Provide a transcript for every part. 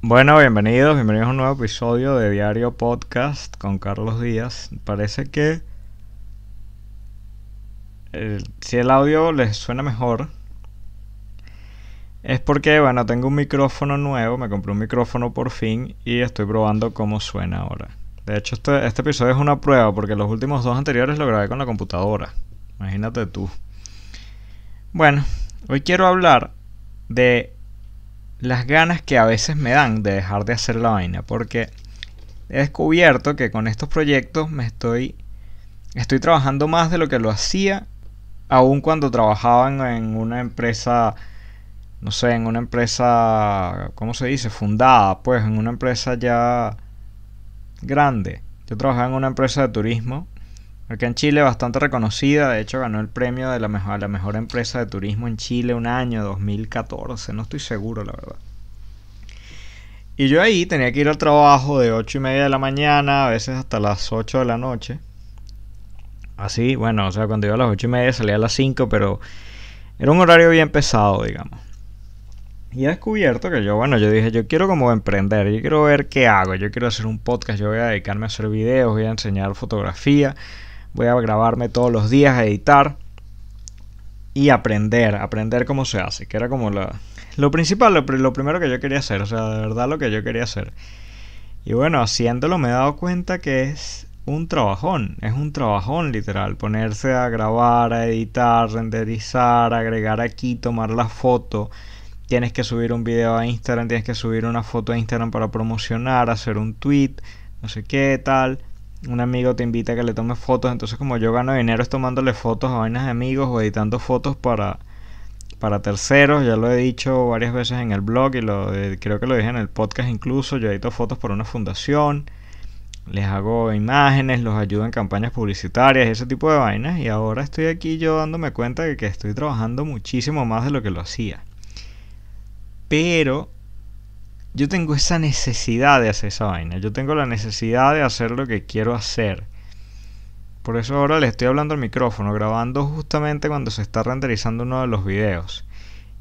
Bueno, bienvenidos, bienvenidos a un nuevo episodio de Diario Podcast con Carlos Díaz. Parece que eh, si el audio les suena mejor es porque, bueno, tengo un micrófono nuevo, me compré un micrófono por fin y estoy probando cómo suena ahora. De hecho, este, este episodio es una prueba porque los últimos dos anteriores lo grabé con la computadora. Imagínate tú. Bueno, hoy quiero hablar de las ganas que a veces me dan de dejar de hacer la vaina. Porque he descubierto que con estos proyectos me estoy. Estoy trabajando más de lo que lo hacía. Aún cuando trabajaba en una empresa. No sé, en una empresa. ¿Cómo se dice? Fundada. Pues en una empresa ya. grande. Yo trabajaba en una empresa de turismo Acá en Chile bastante reconocida, de hecho ganó el premio de la mejor, la mejor empresa de turismo en Chile un año, 2014, no estoy seguro la verdad. Y yo ahí tenía que ir al trabajo de 8 y media de la mañana, a veces hasta las 8 de la noche. Así, bueno, o sea, cuando iba a las 8 y media salía a las 5, pero era un horario bien pesado, digamos. Y he descubierto que yo, bueno, yo dije, yo quiero como emprender, yo quiero ver qué hago, yo quiero hacer un podcast, yo voy a dedicarme a hacer videos, voy a enseñar fotografía, voy a grabarme todos los días, a editar y aprender, aprender cómo se hace, que era como la, lo principal, lo, lo, primero que yo quería hacer, o sea, de verdad lo que yo quería hacer. Y bueno, haciéndolo me he dado cuenta que es un trabajón, es un trabajón literal, ponerse a grabar, a editar, renderizar, agregar aquí, tomar la foto. Tienes que subir un video a Instagram, tienes que subir una foto a Instagram para promocionar, hacer un tweet, no sé qué tal un amigo te invita a que le tomes fotos, entonces como yo gano dinero es tomándole fotos a vainas de amigos o editando fotos para, para terceros, ya lo he dicho varias veces en el blog y lo creo que lo dije en el podcast incluso, yo edito fotos para una fundación, les hago imágenes, los ayudo en campañas publicitarias, ese tipo de vainas y ahora estoy aquí yo dándome cuenta de que estoy trabajando muchísimo más de lo que lo hacía. Pero yo tengo esa necesidad de hacer esa vaina. Yo tengo la necesidad de hacer lo que quiero hacer. Por eso ahora le estoy hablando al micrófono, grabando justamente cuando se está renderizando uno de los videos.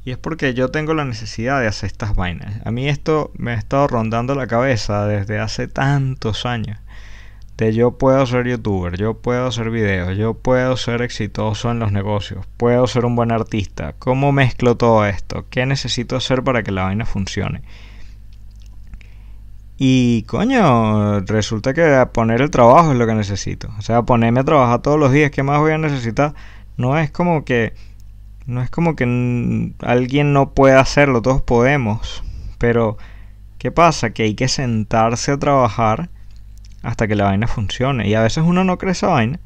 Y es porque yo tengo la necesidad de hacer estas vainas. A mí esto me ha estado rondando la cabeza desde hace tantos años. De yo puedo ser youtuber, yo puedo hacer videos, yo puedo ser exitoso en los negocios, puedo ser un buen artista. ¿Cómo mezclo todo esto? ¿Qué necesito hacer para que la vaina funcione? Y coño, resulta que poner el trabajo es lo que necesito. O sea, ponerme a trabajar todos los días, ¿qué más voy a necesitar? No es como que. No es como que alguien no pueda hacerlo, todos podemos. Pero, ¿qué pasa? Que hay que sentarse a trabajar hasta que la vaina funcione. Y a veces uno no cree esa vaina.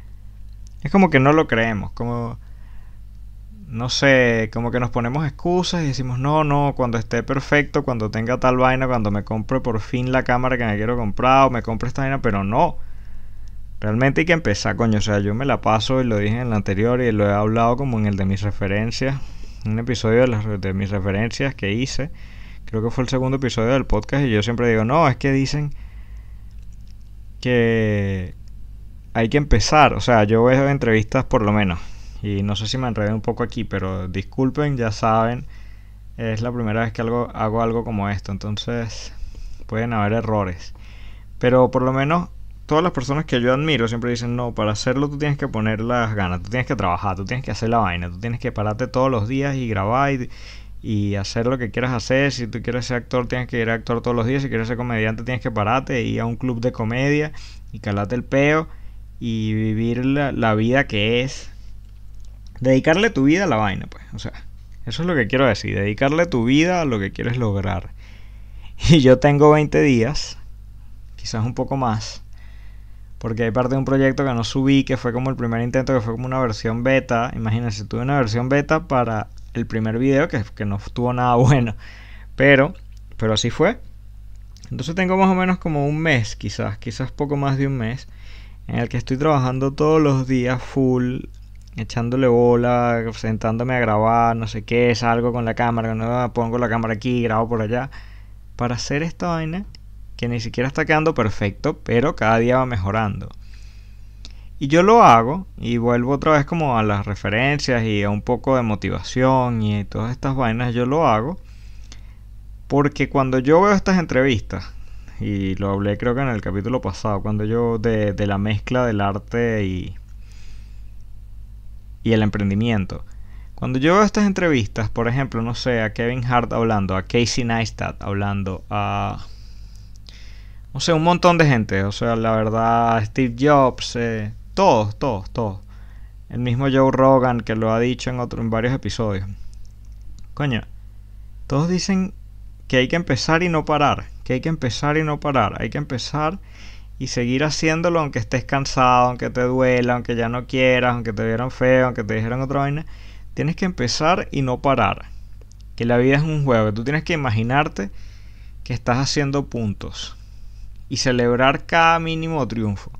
Es como que no lo creemos. Como no sé, como que nos ponemos excusas y decimos, no, no, cuando esté perfecto, cuando tenga tal vaina, cuando me compre por fin la cámara que me quiero comprar o me compre esta vaina, pero no. Realmente hay que empezar, coño. O sea, yo me la paso y lo dije en el anterior y lo he hablado como en el de mis referencias. Un episodio de, las, mis referencias que hice. Creo que fue el segundo episodio del podcast y yo siempre digo, no, es que dicen que hay que empezar. O sea, yo veo entrevistas por lo menos y no sé si me enredé un poco aquí, pero disculpen, ya saben, es la primera vez que algo, hago algo como esto, entonces pueden haber errores. Pero por lo menos todas las personas que yo admiro siempre dicen, no, para hacerlo tú tienes que poner las ganas, tú tienes que trabajar, tú tienes que hacer la vaina, tú tienes que pararte todos los días y grabar y, y hacer lo que quieras hacer. Si tú quieres ser actor, tienes que ir a actor todos los días. Si quieres ser comediante, tienes que pararte, ir a un club de comedia y calarte el peo y vivir la, la vida que es dedicarle tu vida a la vaina, pues. O sea, eso es lo que quiero decir, dedicarle tu vida a lo que quieres lograr. Y yo tengo 20 días, quizás un poco más, porque hay parte de un proyecto que no subí, que fue como el primer intento, que fue como una versión beta. Imagínense, tuve una versión beta para el primer video, que, que no estuvo nada bueno, pero, pero así fue. Entonces tengo más o menos como un mes, quizás, quizás poco más de un mes, en el que estoy trabajando todos los días full echándole bola, sentándome a grabar, no sé qué, salgo con la cámara, no pongo la cámara aquí, grabo por allá, para hacer esta vaina que ni siquiera está quedando perfecto, pero cada día va mejorando. Y yo lo hago y vuelvo otra vez como a las referencias y a un poco de motivación y todas estas vainas, yo lo hago Porque cuando yo veo estas entrevistas, y lo hablé creo que en el capítulo pasado, cuando yo de, de la mezcla del arte y, y el emprendimiento. Cuando yo veo estas entrevistas, por ejemplo, no sé, a Kevin Hart hablando, a Casey Neistat hablando, a... No sé, un montón de gente. O sea, la verdad, Steve Jobs, eh, todos, todos, todos. El mismo Joe Rogan que lo ha dicho en, otro, en varios episodios. Coño, todos dicen que hay que empezar y no parar. Que hay que empezar y no parar. Hay que empezar y seguir haciéndolo aunque estés cansado, aunque te duela, aunque ya no quieras, aunque te vieron feo, aunque te dijeron otra vaina Tienes que empezar y no parar. Que la vida es un juego. Que tú tienes que imaginarte que estás haciendo puntos. Y celebrar cada mínimo triunfo.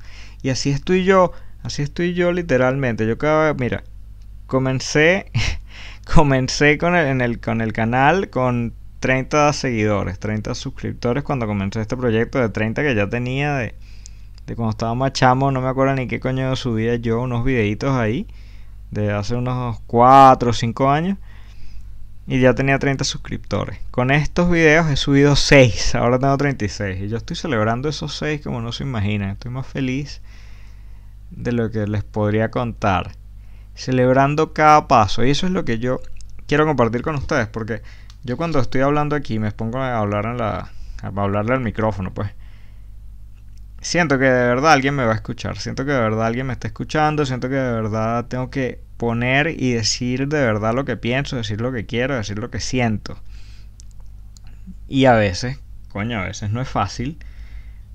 Y así estoy yo. Así estoy yo literalmente. Yo cada mira, comencé comencé con el, el, con el canal con 30 seguidores, 30 suscriptores cuando comencé este proyecto de 30 que ya tenía de, de cuando estaba más chamo, no me acuerdo ni qué coño subía yo unos videitos ahí de hace unos 4 o 5 años y ya tenía 30 suscriptores. Con estos videos he subido 6, ahora tengo 36 y yo estoy celebrando esos 6 como no se imaginan. Estoy más feliz de lo que les podría contar. Celebrando cada paso y eso es lo que yo quiero compartir con ustedes porque yo cuando estoy hablando aquí me pongo a hablar en la a hablarle al micrófono, pues siento que de verdad alguien me va a escuchar, siento que de verdad alguien me está escuchando, siento que de verdad tengo que poner y decir de verdad lo que pienso, decir lo que quiero, decir lo que siento. Y a veces, coño, a veces no es fácil,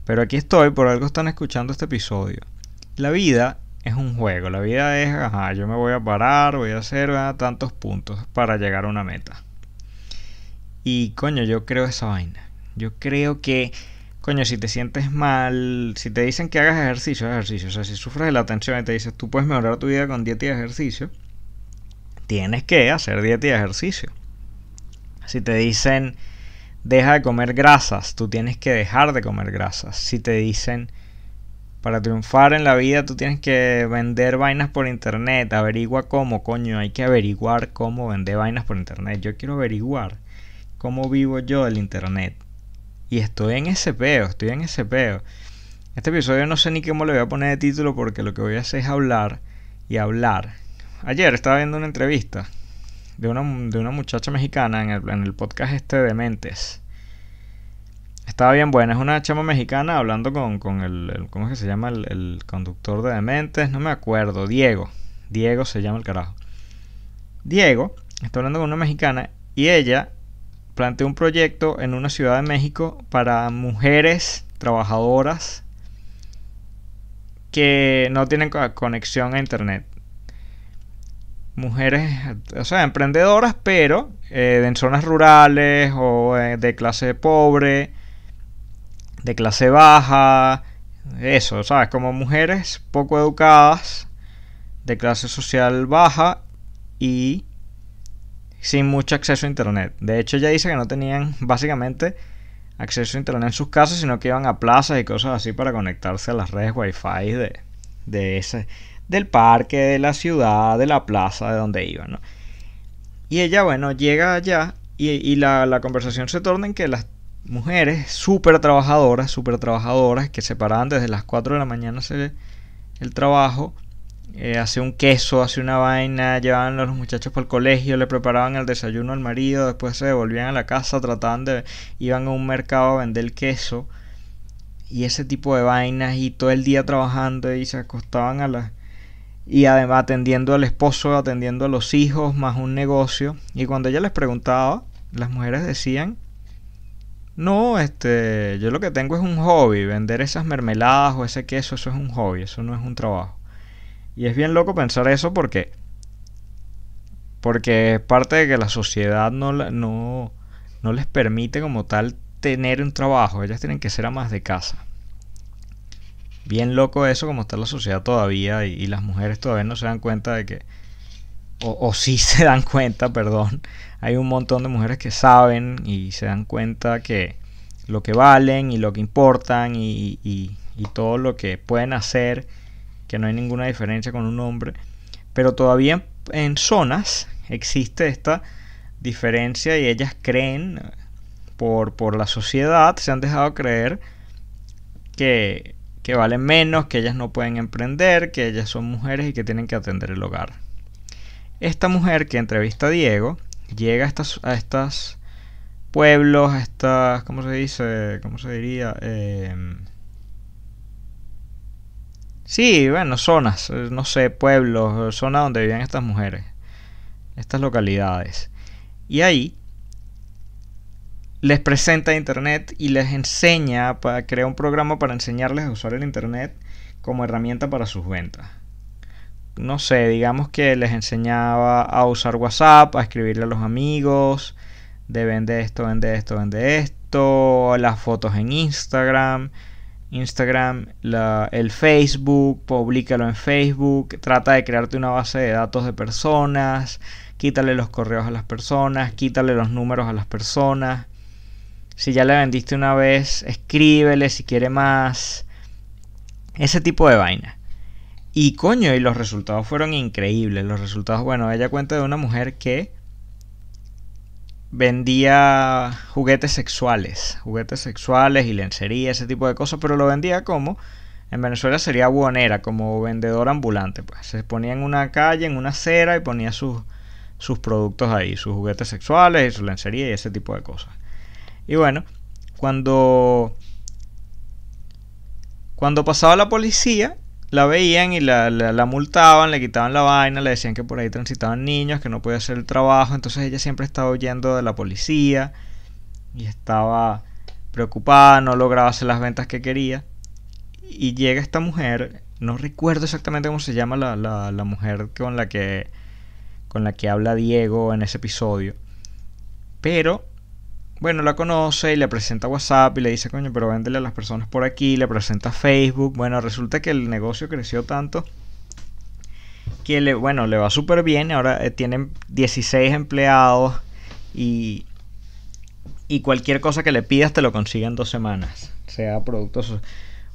pero aquí estoy, por algo están escuchando este episodio. La vida es un juego, la vida es, ajá, yo me voy a parar, voy a hacer tantos puntos para llegar a una meta. Y coño, yo creo esa vaina. Yo creo que coño, si te sientes mal, si te dicen que hagas ejercicio, ejercicio. O sea, si sufres de la tensión y te dices, tú puedes mejorar tu vida con dieta y ejercicio, tienes que hacer dieta y ejercicio. Si te dicen, deja de comer grasas, tú tienes que dejar de comer grasas. Si te dicen, para triunfar en la vida, tú tienes que vender vainas por internet, averigua cómo, coño, hay que averiguar cómo vender vainas por internet. Yo quiero averiguar cómo vivo yo del internet y estoy en ese peo, estoy en ese peo. Este episodio no sé ni cómo le voy a poner de título porque lo que voy a hacer es hablar y hablar. Ayer estaba viendo una entrevista de una, de una muchacha mexicana en el, en el podcast este de Mentes. Estaba bien buena, es una chama mexicana hablando con, con el, ¿cómo es que se llama? El, el, conductor de Dementes, no me acuerdo, Diego. Diego se llama el carajo. Diego está hablando con una mexicana y ella planteó un proyecto en una ciudad de México para mujeres trabajadoras que no tienen conexión a internet. Mujeres, o sea, emprendedoras, pero eh, en zonas rurales o eh, de clase pobre, de clase baja, eso, ¿sabes? Como mujeres poco educadas, de clase social baja y sin mucho acceso a internet. De hecho, ella dice que no tenían básicamente acceso a internet en sus casas, sino que iban a plazas y cosas así para conectarse a las redes wifi de, de ese, del parque, de la ciudad, de la plaza, de donde iban. Y ella, bueno, llega allá y, la, conversación se torna en que las mujeres súper trabajadoras, súper trabajadoras, que se paraban desde las 4 de la mañana hacer el trabajo, eh, hace un queso, hace una vaina, llevaban a los muchachos para el colegio, le preparaban el desayuno al marido, después se devolvían a la casa, trataban de, iban a un mercado a vender queso y ese tipo de vainas y todo el día trabajando y se acostaban a las y además atendiendo al esposo, atendiendo a los hijos, más un negocio. Y cuando ella les preguntaba, las mujeres decían, no, este, yo lo que tengo es un hobby, vender esas mermeladas o ese queso, eso es un hobby, eso no es un trabajo. Y es bien loco pensar eso porque. Porque es parte de que la sociedad no, no, no les permite como tal tener un trabajo. Ellas tienen que ser amas de casa. Bien loco eso como está la sociedad todavía y, las mujeres todavía no se dan cuenta de que... O, o sí se dan cuenta, perdón. Hay un montón de mujeres que saben y se dan cuenta que lo que valen y lo que importan y, y, y todo lo que pueden hacer que no hay ninguna diferencia con un hombre, pero todavía en zonas existe esta diferencia y ellas creen, por, por la sociedad se han dejado creer que, que valen menos, que ellas no pueden emprender, que ellas son mujeres y que tienen que atender el hogar. Esta mujer que entrevista a Diego llega a estas, a estas pueblos, a estas, ¿cómo se dice? ¿Cómo se diría? Em, sí, bueno, zonas, eh, no sé, pueblos, zonas donde vivían estas mujeres, estas localidades. Y ahí les presenta Internet y les enseña, para, crea un programa para enseñarles a usar el Internet como herramienta para sus ventas. No sé, digamos que les enseñaba a usar WhatsApp, a escribirle a los amigos, de vende esto, vende esto, vende esto, las fotos en Instagram, Instagram, el Facebook, públicalo en Facebook, trata de crearte una base de datos de personas, quítale los correos a las personas, quítale los números a las personas. Si ya le vendiste una vez, escríbele si quiere más. Ese tipo de vaina. Y coño, y los resultados fueron increíbles. Los resultados, bueno, ella cuenta de una mujer que vendía juguetes sexuales, juguetes sexuales y lencería, ese tipo de cosas, pero lo vendía como, en Venezuela sería buonera, como vendedor ambulante, pues se ponía en una calle, en una acera y ponía sus, sus productos ahí, sus juguetes sexuales y su lencería y ese tipo de cosas. Y bueno, cuando cuando pasaba la policía, la veían y la, la, multaban, le quitaban la vaina, le decían que por ahí transitaban niños, que no podía hacer el trabajo. Entonces ella siempre estaba huyendo de la policía y estaba preocupada, no lograba hacer las ventas que quería. Y llega esta mujer, no recuerdo exactamente cómo se llama la, la, la mujer con la que con la que habla Diego en ese episodio. Pero bueno, la conoce y le presenta WhatsApp y le dice, coño, pero véndele a las personas por aquí, le presenta Facebook. Bueno, resulta que el negocio creció tanto que le, bueno, le va súper bien. Ahora eh, tienen 16 empleados y, y cualquier cosa que le pidas te lo consigue en dos semanas. Sea productos,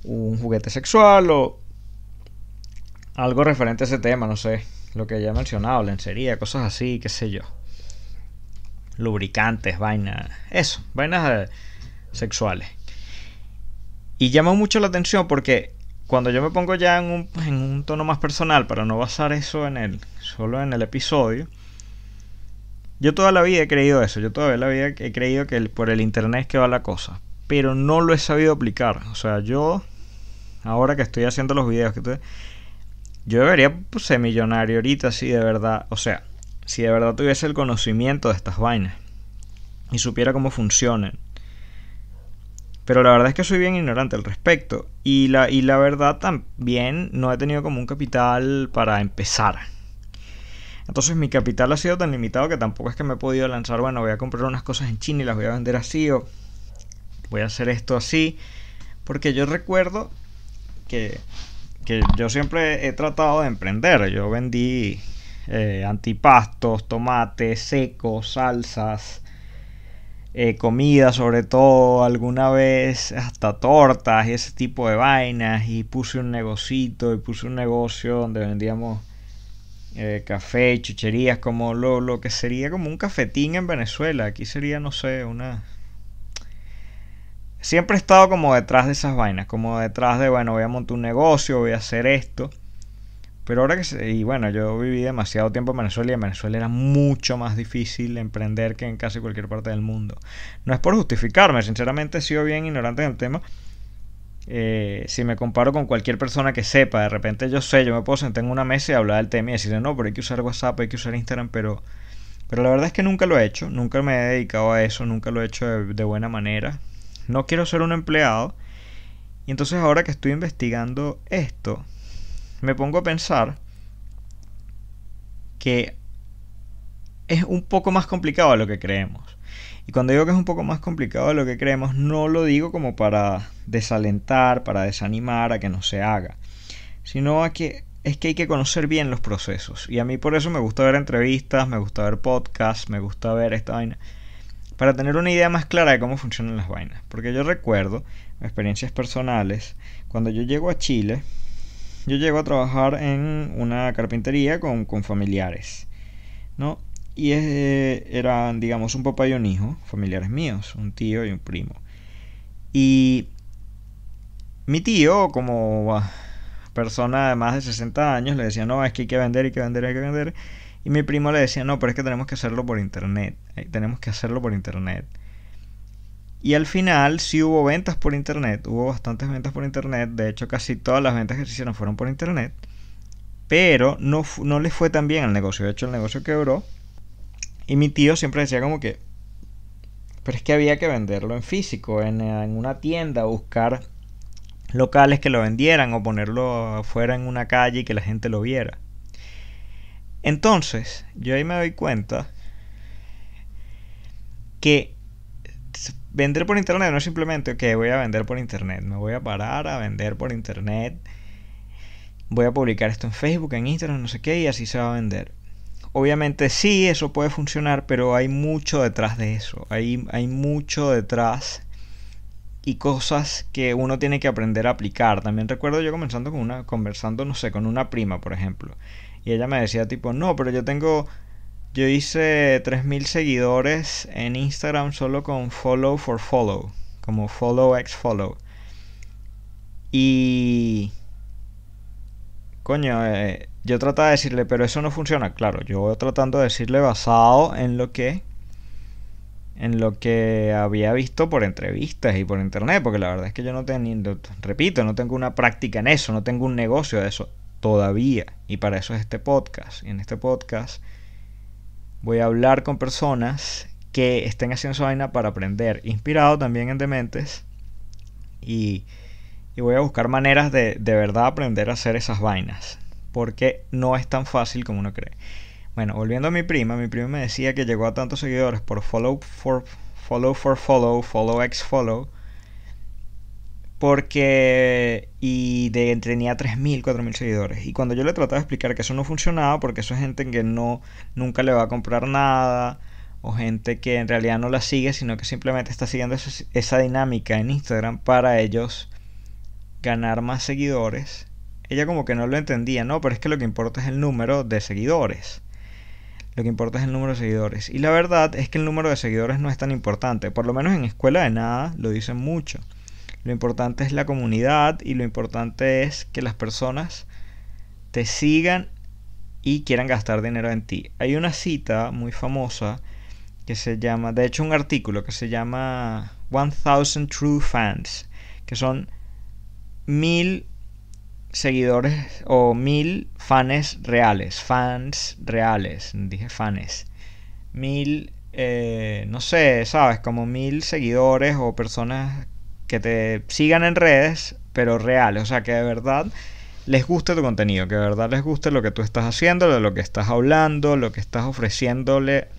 un juguete sexual o algo referente a ese tema, no sé. Lo que ya mencionado, lencería, cosas así, qué sé yo lubricantes, vainas, eso, vainas eh, sexuales. Y llama mucho la atención porque cuando yo me pongo ya en un, tono más personal, para no basar eso en el, solo en el episodio, yo toda la vida he creído eso, yo toda la vida he creído que por el internet es que va la cosa, pero no lo he sabido aplicar. O sea, yo, ahora que estoy haciendo los videos, que yo debería pues, ser millonario ahorita, sí, de verdad. O sea, si de verdad tuviese el conocimiento de estas vainas y supiera cómo funcionan. Pero la verdad es que soy bien ignorante al respecto. Y la, y la verdad también no he tenido como un capital para empezar. Entonces mi capital ha sido tan limitado que tampoco es que me he podido lanzar, bueno, voy a comprar unas cosas en China y las voy a vender así o voy a hacer esto así. Porque yo recuerdo que, que yo siempre he tratado de emprender. Yo vendí eh, antipastos, tomates secos, salsas, eh, comida sobre todo, alguna vez hasta tortas y ese tipo de vainas y puse un negocito y puse un negocio donde vendíamos eh, café chucherías como lo, lo que sería como un cafetín en Venezuela, aquí sería no sé, una... Siempre he estado como detrás de esas vainas, como detrás de, bueno, voy a montar un negocio, voy a hacer esto. Pero ahora que se, y bueno, yo viví demasiado tiempo en Venezuela y en Venezuela era mucho más difícil emprender que en casi cualquier parte del mundo. No es por justificarme, sinceramente he sido bien ignorante en el tema. Eh, si me comparo con cualquier persona que sepa, de repente yo sé, yo me puedo sentar en una mesa y hablar del tema y decirle, no, pero hay que usar WhatsApp, hay que usar Instagram, pero, pero la verdad es que nunca lo he hecho, nunca me he dedicado a eso, nunca lo he hecho de buena manera. No quiero ser un empleado. Y entonces ahora que estoy investigando esto, me pongo a pensar que es un poco más complicado de lo que creemos. Y cuando digo que es un poco más complicado de lo que creemos, no lo digo como para desalentar, para desanimar a que no se haga, sino a que es que hay que conocer bien los procesos. Y a mí por eso me gusta ver entrevistas, me gusta ver podcasts, me gusta ver esta vaina, para tener una idea más clara de cómo funcionan las vainas. Porque yo recuerdo, experiencias personales, cuando yo llego a Chile, yo llego a trabajar en una carpintería con, familiares, ¿no? Y eran, digamos, un papá y un hijo, familiares míos, un tío y un primo. Y mi tío, como persona de más de 60 años, le decía, no, es que hay que vender, hay que vender, hay que vender. Y mi primo le decía, no, pero es que tenemos que hacerlo por internet. Eh, tenemos que hacerlo por internet. Y al final sí hubo ventas por internet, hubo bastantes ventas por internet, de hecho casi todas las ventas que se hicieron fueron por internet, pero no, no le fue tan bien al negocio, de hecho el negocio quebró. Y mi tío siempre decía como que, pero es que había que venderlo en físico, en, en una tienda, buscar locales que lo vendieran o ponerlo afuera en una calle y que la gente lo viera. Entonces, yo ahí me doy cuenta que vender por internet no es simplemente que voy a vender por internet, me voy a parar a vender por internet, voy a publicar esto en Facebook, en Instagram, no sé qué, y así se va a vender. Obviamente sí, eso puede funcionar, pero hay mucho detrás de eso, hay, hay mucho detrás y cosas que uno tiene que aprender a aplicar. También recuerdo yo comenzando con una, conversando, no sé, con una prima, por ejemplo. Y ella me decía tipo, no, pero yo tengo, yo hice 3.000 seguidores en Instagram solo con follow for follow, como follow x follow. Y... Coño, eh, yo trataba de decirle, pero eso no funciona. Claro, yo voy tratando de decirle basado en lo que en lo que había visto por entrevistas y por internet, porque la verdad es que yo no tengo, repito, no tengo una práctica en eso, no tengo un negocio de eso todavía, y para eso es este podcast. Y en este podcast voy a hablar con personas que estén haciendo su vaina para aprender, inspirado también en Dementes, y, y voy a buscar maneras de de verdad aprender a hacer esas vainas, porque no es tan fácil como uno cree. Bueno, volviendo a mi prima, mi prima me decía que llegó a tantos seguidores por follow for follow for follow, follow x follow. Porque. Y de, tenía 3.000, 4.000 seguidores. Y cuando yo le trataba de explicar que eso no funcionaba, porque eso es gente que no, nunca le va a comprar nada, o gente que en realidad no la sigue, sino que simplemente está siguiendo esa, esa dinámica en Instagram para ellos ganar más seguidores. Ella como que no lo entendía, no, pero es que lo que importa es el número de seguidores. Lo que importa es el número de seguidores. Y la verdad es que el número de seguidores no es tan importante. Por lo menos en Escuela de Nada lo dicen mucho. Lo importante es la comunidad y lo importante es que las personas te sigan y quieran gastar dinero en ti. Hay una cita muy famosa que se llama, de hecho un artículo que se llama 1000 True Fans, que son mil seguidores o mil fans reales, fans reales, dije fans, mil, eh, no sé, sabes, como mil seguidores o personas que te sigan en redes, pero reales, o sea, que de verdad les guste tu contenido, que de verdad les guste lo que tú estás haciendo, de lo que estás hablando, lo que estás ofreciéndole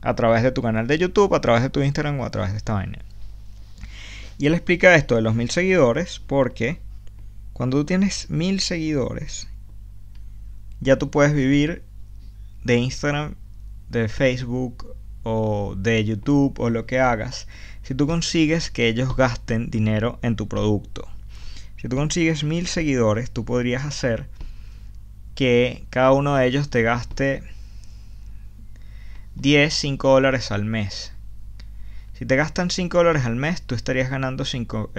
a través de tu canal de YouTube, a través de tu Instagram o a través de esta vaina. Y él explica esto de los mil seguidores porque cuando tú tienes mil seguidores, ya tú puedes vivir de Instagram, de Facebook o de YouTube o lo que hagas si tú consigues que ellos gasten dinero en tu producto. Si tú consigues mil seguidores, tú podrías hacer que cada uno de ellos te gaste 10, 5 dólares al mes. Si te gastan 5 dólares al mes, tú estarías ganando 5,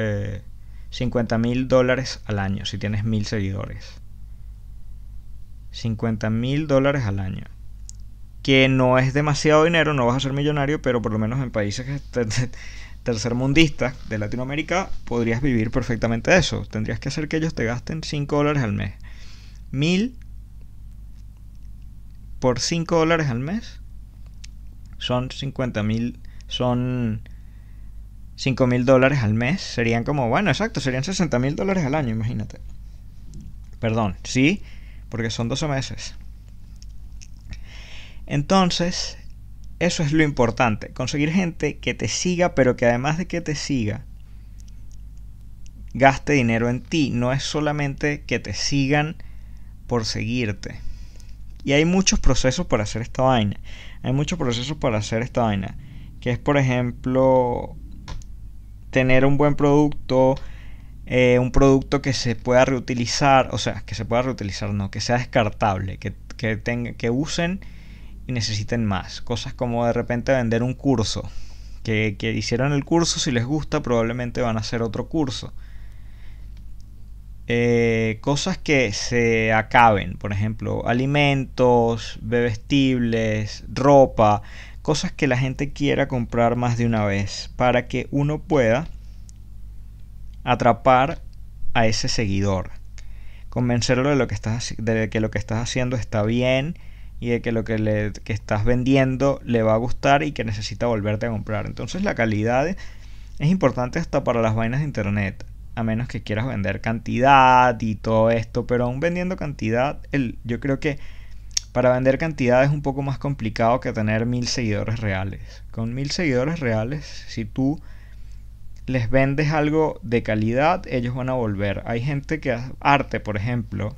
50 mil dólares al año si tienes mil seguidores. 50 mil dólares al año. Que no es demasiado dinero, no vas a ser millonario, pero por lo menos en países tercermundistas de Latinoamérica podrías vivir perfectamente eso. Tendrías que hacer que ellos te gasten 5 dólares al mes. Mil por 5 dólares al mes son 50 mil, son 5 mil dólares al mes serían como, bueno, exacto, serían 60 mil dólares al año, imagínate. Perdón, sí, porque son 12 meses. Entonces, eso es lo importante, conseguir gente que te siga, pero que además de que te siga, gaste dinero en ti. No es solamente que te sigan por seguirte. Y hay muchos procesos para hacer esta vaina. Hay muchos procesos para hacer esta vaina. Que es, por ejemplo, tener un buen producto, eh, un producto que se pueda reutilizar, o sea, que se pueda reutilizar, no, que sea descartable, que, que, tenga, que usen necesiten más. Cosas como de repente vender un curso. Que, que hicieron el curso, si les gusta, probablemente van a hacer otro curso. Eh, cosas que se acaben, por ejemplo, alimentos, bebestibles, ropa, cosas que la gente quiera comprar más de una vez para que uno pueda atrapar a ese seguidor, convencerlo de, lo que, estás, de que lo que estás haciendo está bien y de que lo que, le, que estás vendiendo le va a gustar y que necesita volverte a comprar. Entonces la calidad es importante hasta para las vainas de internet, a menos que quieras vender cantidad y todo esto, pero aún vendiendo cantidad, el, yo creo que para vender cantidad es un poco más complicado que tener mil seguidores reales. Con mil seguidores reales, si tú les vendes algo de calidad, ellos van a volver. Hay gente que hace arte, por ejemplo,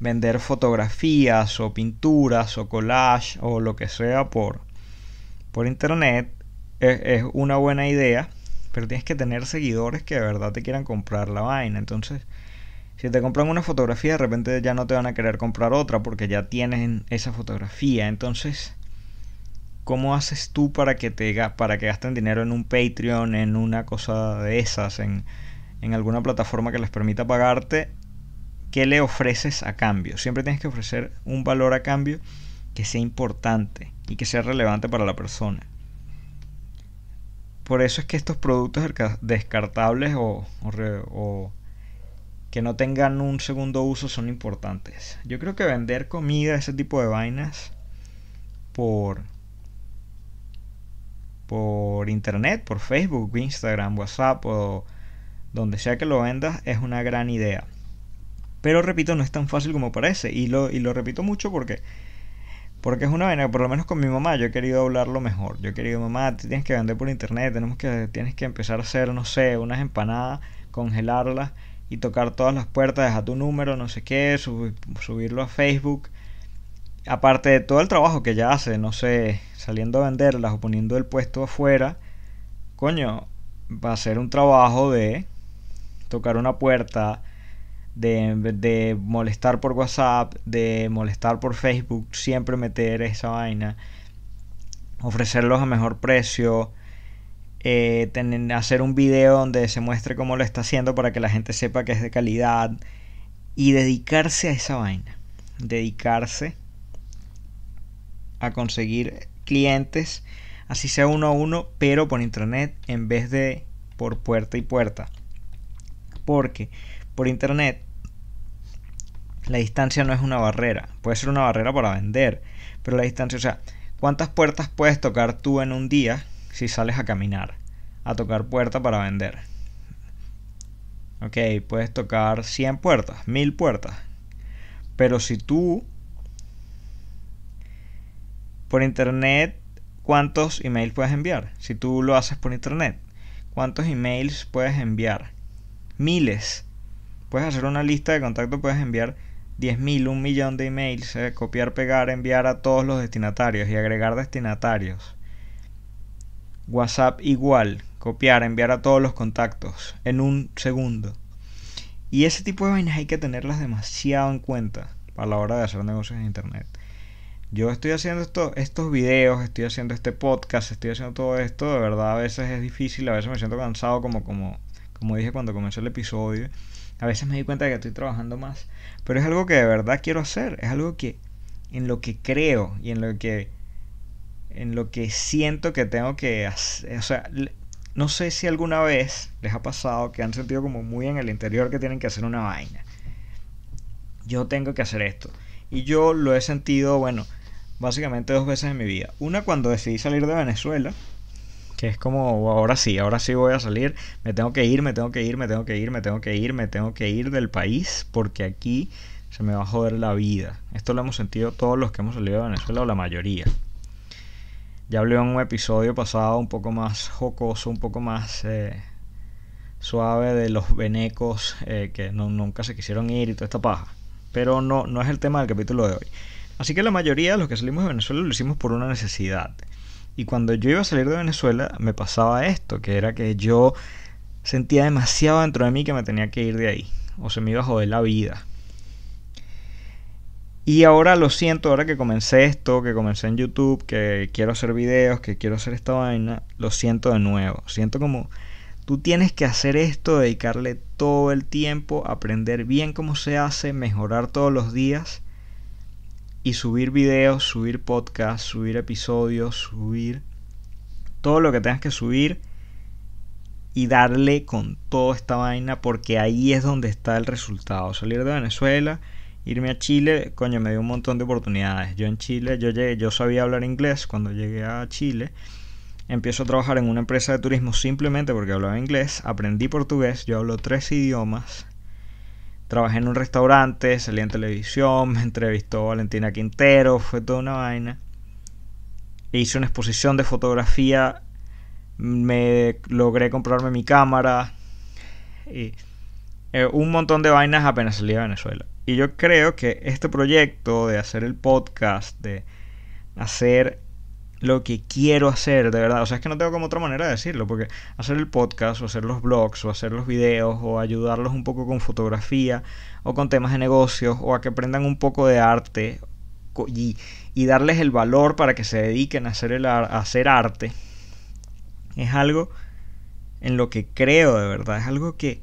vender fotografías o pinturas o collage o lo que sea por, por internet es, una buena idea, pero tienes que tener seguidores que de verdad te quieran comprar la vaina. Entonces, si te compran una fotografía, de repente ya no te van a querer comprar otra porque ya tienen esa fotografía. Entonces, ¿cómo haces tú para que te para que gasten dinero en un Patreon, en una cosa de esas, en, en alguna plataforma que les permita pagarte? ¿Qué le ofreces a cambio? Siempre tienes que ofrecer un valor a cambio que sea importante y que sea relevante para la persona. Por eso es que estos productos descartables o, o que no tengan un segundo uso son importantes. Yo creo que vender comida, ese tipo de vainas, por, por internet, por Facebook, Instagram, WhatsApp o donde sea que lo vendas, es una gran idea. Pero repito, no es tan fácil como parece. Y lo, y lo repito mucho porque, porque es una vaina, por lo menos con mi mamá, yo he querido hablarlo mejor. Yo he querido, mamá, tienes que vender por internet, tenemos que, tienes que empezar a hacer, no sé, unas empanadas, congelarlas y tocar todas las puertas, dejar tu número, no sé qué, subirlo a Facebook. Aparte de todo el trabajo que ya hace, no sé, saliendo a venderlas o poniendo el puesto afuera, coño, va a ser un trabajo de tocar una puerta, de, de molestar por WhatsApp, de molestar por Facebook, siempre meter esa vaina, ofrecerlos a mejor precio, eh, hacer un video donde se muestre cómo lo está haciendo para que la gente sepa que es de calidad y dedicarse a esa vaina, dedicarse a conseguir clientes, así sea uno a uno, pero por internet en vez de por puerta y puerta. Porque por internet la distancia no es una barrera, puede ser una barrera para vender, pero la distancia, o sea, ¿cuántas puertas puedes tocar tú en un día si sales a caminar, a tocar puerta para vender. Ok, puedes tocar 100 puertas, 1000 puertas. Pero si tú por internet, ¿cuántos emails puedes enviar? Si tú lo haces por internet, ¿cuántos emails puedes enviar? Miles. Puedes hacer una lista de contactos, puedes enviar 10.000, un millón de emails, eh, copiar, pegar, enviar a todos los destinatarios y agregar destinatarios. WhatsApp igual, copiar, enviar a todos los contactos en un segundo. Y ese tipo de vainas hay que tenerlas demasiado en cuenta a la hora de hacer negocios en Internet. Yo estoy haciendo esto, estos videos, estoy haciendo este podcast, estoy haciendo todo esto, de verdad a veces es difícil, a veces me siento cansado como, como, como dije cuando comenzó el episodio. A veces me di cuenta de que estoy trabajando más. Pero es algo que de verdad quiero hacer. Es algo que en lo que creo y en lo que en lo que siento que tengo que hacer. O sea, no sé si alguna vez les ha pasado que han sentido como muy en el interior que tienen que hacer una vaina. Yo tengo que hacer esto. Y yo lo he sentido, bueno, básicamente dos veces en mi vida. Una cuando decidí salir de Venezuela, que es como, ahora sí, ahora sí voy a salir, me tengo que ir, me tengo que ir, me tengo que ir, me tengo que ir, me tengo que ir del país, porque aquí se me va a joder la vida. Esto lo hemos sentido todos los que hemos salido de Venezuela o la mayoría. Ya hablé en un episodio pasado un poco más jocoso, un poco más eh, suave de los venecos eh, que nunca se quisieron ir y toda esta paja. Pero no, no es el tema del capítulo de hoy. Así que la mayoría de los que salimos de Venezuela lo hicimos por una necesidad. Y cuando yo iba a salir de Venezuela me pasaba esto, que era que yo sentía demasiado dentro de mí que me tenía que ir de ahí. O se me iba a joder la vida. Y ahora lo siento, ahora que comencé esto, que comencé en YouTube, que quiero hacer videos, que quiero hacer esta vaina, lo siento de nuevo. Siento como tú tienes que hacer esto, dedicarle todo el tiempo, aprender bien cómo se hace, mejorar todos los días y subir videos, subir podcasts, subir episodios, subir todo lo que tengas que subir y darle con toda esta vaina porque ahí es donde está el resultado. Salir de Venezuela, irme a Chile, coño, me dio un montón de oportunidades. Yo en Chile, yo llegué, yo sabía hablar inglés cuando llegué a Chile. Empiezo a trabajar en una empresa de turismo simplemente porque hablaba inglés, aprendí portugués, yo hablo tres idiomas. Trabajé en un restaurante, salí en televisión, me entrevistó Valentina Quintero, fue toda una vaina. Hice una exposición de fotografía me logré comprarme mi cámara y eh, un montón de vainas apenas salí de Venezuela. Y yo creo que este proyecto de hacer el podcast, de hacer lo que quiero hacer, de verdad, o sea, es que no tengo como otra manera de decirlo, porque hacer el podcast o hacer los blogs o hacer los videos o ayudarlos un poco con fotografía o con temas de negocios o a que aprendan un poco de arte y, y darles el valor para que se dediquen a hacer, el, a hacer arte es algo en lo que creo de verdad. Es algo que,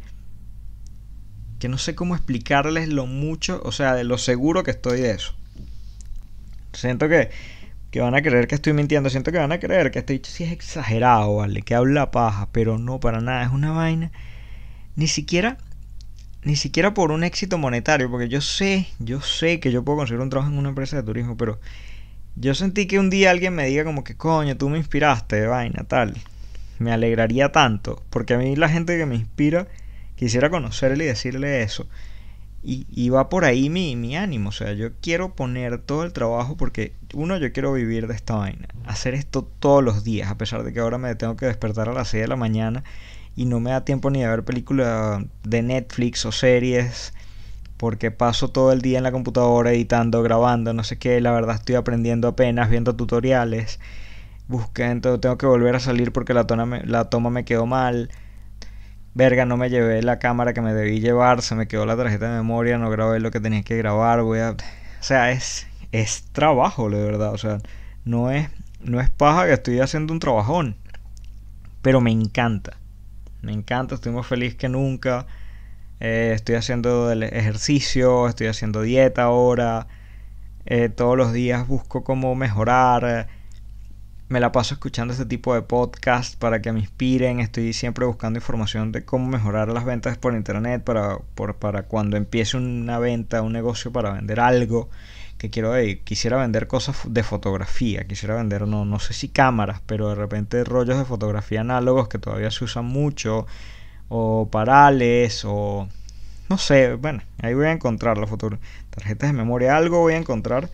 que no sé cómo explicarles lo mucho, o sea, de lo seguro que estoy de eso. Siento que, que van a creer que estoy mintiendo, siento que van a creer que este sí es exagerado, ¿vale? Que habla paja, pero no, para nada, es una vaina. Ni siquiera, ni siquiera por un éxito monetario, porque yo sé, yo sé que yo puedo conseguir un trabajo en una empresa de turismo, pero yo sentí que un día alguien me diga como que coño, tú me inspiraste de vaina, tal me alegraría tanto, porque a mí la gente que me inspira, quisiera conocerle y decirle eso. Y, va por ahí mi, mi ánimo, o sea, yo quiero poner todo el trabajo porque, uno, yo quiero vivir de esta vaina, hacer esto todos los días, a pesar de que ahora me tengo que despertar a las 6 de la mañana y no me da tiempo ni de ver películas de Netflix o series porque paso todo el día en la computadora editando, grabando, no sé qué, la verdad estoy aprendiendo apenas, viendo tutoriales. Busqué, entonces tengo que volver a salir porque la, toma me, la toma me quedó mal. Verga, no me llevé la cámara que me debí llevar, se me quedó la tarjeta de memoria, no grabé lo que tenía que grabar, voy a... O sea, es, es trabajo, de verdad, o sea, no es, no es paja que estoy haciendo un trabajón, pero me encanta, me encanta, estoy más feliz que nunca, eh, estoy haciendo el ejercicio, estoy haciendo dieta ahora, eh, todos los días busco cómo mejorar, me la paso escuchando este tipo de podcast para que me inspiren. Estoy siempre buscando información de cómo mejorar las ventas por internet para, para cuando empiece una venta, un negocio para vender algo que quiero quisiera vender cosas de fotografía, quisiera vender no, no sé si cámaras, pero de repente rollos de fotografía análogos que todavía se usan mucho o parales o no sé, bueno, ahí voy a encontrar la tarjetas de memoria, algo voy a encontrar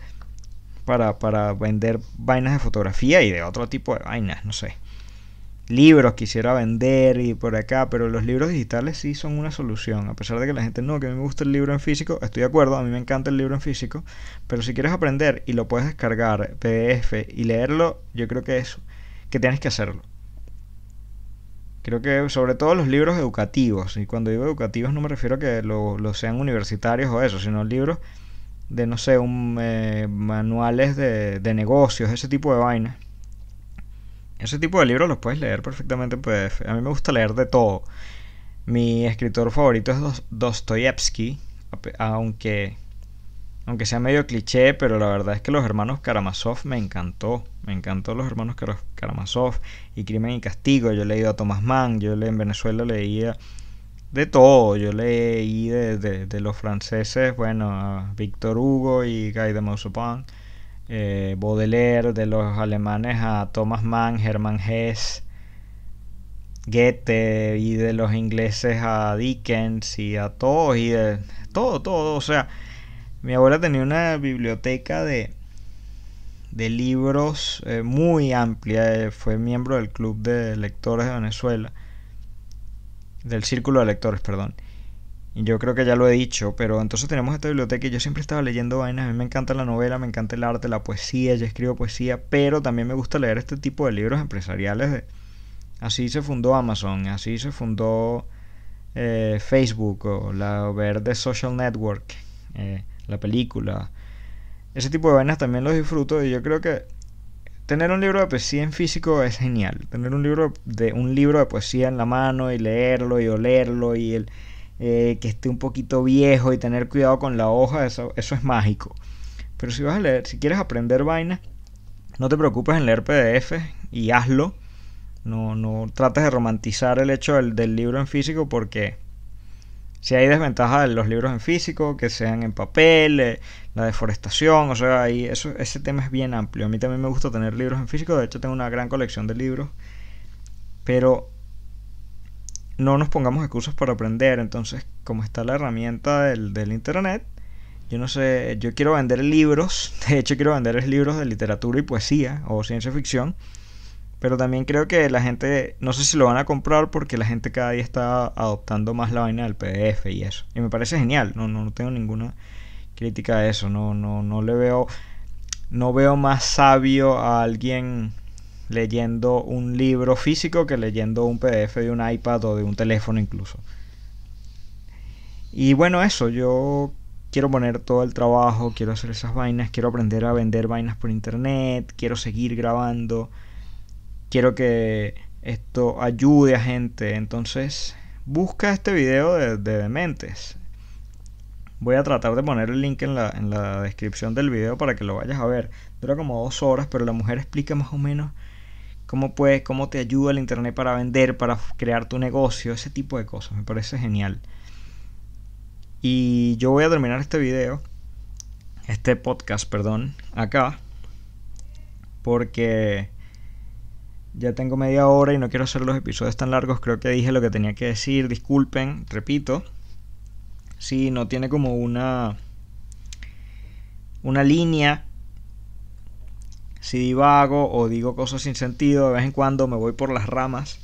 para, para vender vainas de fotografía y de otro tipo de vainas, no sé. Libros quisiera vender y por acá, pero los libros digitales sí son una solución. A pesar de que la gente no, que a mí me gusta el libro en físico, estoy de acuerdo, a mí me encanta el libro en físico, pero si quieres aprender y lo puedes descargar PDF y leerlo, yo creo que eso, que tienes que hacerlo. Creo que sobre todo los libros educativos, y cuando digo educativos no me refiero a que lo, lo sean universitarios o eso, sino libros de no sé, un, eh, manuales de, de, negocios, ese tipo de vainas. Ese tipo de libros los puedes leer perfectamente en. A mí me gusta leer de todo. Mi escritor favorito es Dostoyevsky, aunque, aunque sea medio cliché, pero la verdad es que los hermanos Karamazov me encantó. Me encantó los hermanos Karamazov y Crimen y Castigo. Yo he leído a Thomas Mann, yo en Venezuela leía de todo. Yo leí de, de, los franceses, bueno, a Victor Hugo y Guy de Maupassant, eh, Baudelaire, de los alemanes a Thomas Mann, Hermann Hesse, Goethe y de los ingleses a Dickens y a todos y de todo, todo. O sea, mi abuela tenía una biblioteca de, de libros eh, muy amplia. Eh, fue miembro del Club de Lectores de Venezuela del círculo de lectores, perdón. Y yo creo que ya lo he dicho, pero entonces tenemos esta biblioteca y yo siempre estaba leyendo vainas. A mí me encanta la novela, me encanta el arte, la poesía, yo escribo poesía, pero también me gusta leer este tipo de libros empresariales. Así se fundó Amazon, así se fundó eh, Facebook o la ver The Social Network, eh, la película. ese tipo de vainas también los disfruto y yo creo que tener un libro de poesía en físico es genial. Tener un libro de un libro de poesía en la mano y leerlo y olerlo y el eh, que esté un poquito viejo y tener cuidado con la hoja, eso, eso es mágico. Pero si vas a leer, si quieres aprender vainas, no te preocupes en leer PDF y hazlo. No, no trates de romantizar el hecho del, del libro en físico porque si hay desventajas de los libros en físico, que sean en papel, eh, la deforestación, o sea, ahí eso, ese tema es bien amplio. A mí también me gusta tener libros en físico, de hecho tengo una gran colección de libros, pero no nos pongamos excusas para aprender. Entonces, como está la herramienta del, del internet, yo no sé, yo quiero vender libros, de hecho quiero vender libros de literatura y poesía o ciencia ficción pero también creo que la gente, no sé si lo van a comprar porque la gente cada día está adoptando más la vaina del PDF y eso. Y me parece genial, no, no, tengo ninguna crítica a eso, no, no, no le veo, no veo más sabio a alguien leyendo un libro físico que leyendo un PDF de un iPad o de un teléfono incluso. Y bueno, eso, yo quiero poner todo el trabajo, quiero hacer esas vainas, quiero aprender a vender vainas por internet, quiero seguir grabando quiero que esto ayude a gente. Entonces, busca este video de, Dementes. Voy a tratar de poner el link en la, en la descripción del video para que lo vayas a ver. Dura como dos horas, pero la mujer explica más o menos cómo puedes, cómo te ayuda el internet para vender, para crear tu negocio, ese tipo de cosas. Me parece genial. Y yo voy a terminar este video, este podcast, perdón, acá, porque ya tengo media hora y no quiero hacer los episodios tan largos. Creo que dije lo que tenía que decir. Disculpen, repito. Si no tiene como una. Una línea. Si divago o digo cosas sin sentido, de vez en cuando me voy por las ramas.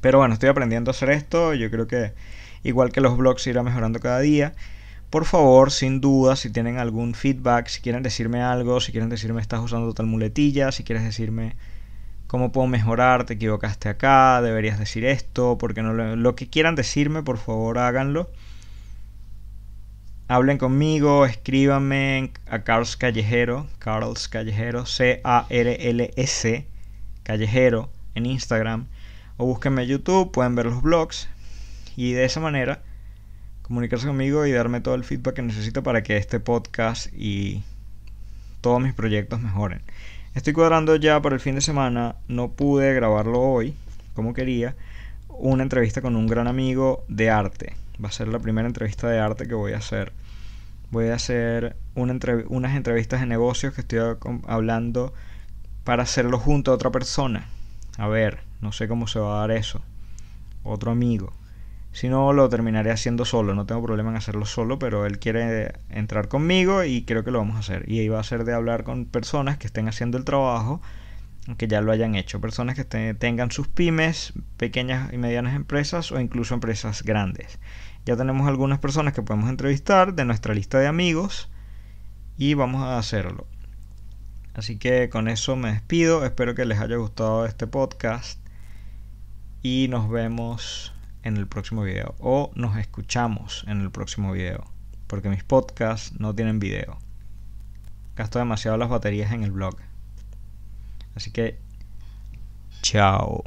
Pero bueno, estoy aprendiendo a hacer esto. Yo creo que igual que los blogs irá mejorando cada día. Por favor, sin duda, si tienen algún feedback, si quieren decirme algo, si quieren decirme estás usando tal muletilla, si quieres decirme cómo puedo mejorar, te equivocaste acá, deberías decir esto, porque no lo, que quieran decirme, por favor háganlo. Hablen conmigo, escríbanme a Carlos Callejero, Carlos Callejero, C-A-R-L-S, Callejero, en Instagram, o búsquenme en YouTube, pueden ver los blogs, y de esa manera comunicarse conmigo y darme todo el feedback que necesito para que este podcast y todos mis proyectos mejoren. Estoy cuadrando ya para el fin de semana, no pude grabarlo hoy como quería, una entrevista con un gran amigo de arte. Va a ser la primera entrevista de arte que voy a hacer. Voy a hacer unas entrevistas de negocios que estoy hablando para hacerlo junto a otra persona. A ver, no sé cómo se va a dar eso. Otro amigo. Si no, lo terminaré haciendo solo. No tengo problema en hacerlo solo, pero él quiere entrar conmigo y creo que lo vamos a hacer. Y ahí va a ser de hablar con personas que estén haciendo el trabajo, que ya lo hayan hecho. Personas que tengan sus pymes, pequeñas y medianas empresas o incluso empresas grandes. Ya tenemos algunas personas que podemos entrevistar de nuestra lista de amigos y vamos a hacerlo. Así que con eso me despido. Espero que les haya gustado este podcast y nos vemos en el próximo video o nos escuchamos en el próximo video porque mis podcasts no tienen video. Gasto demasiado las baterías en el blog. Así que chao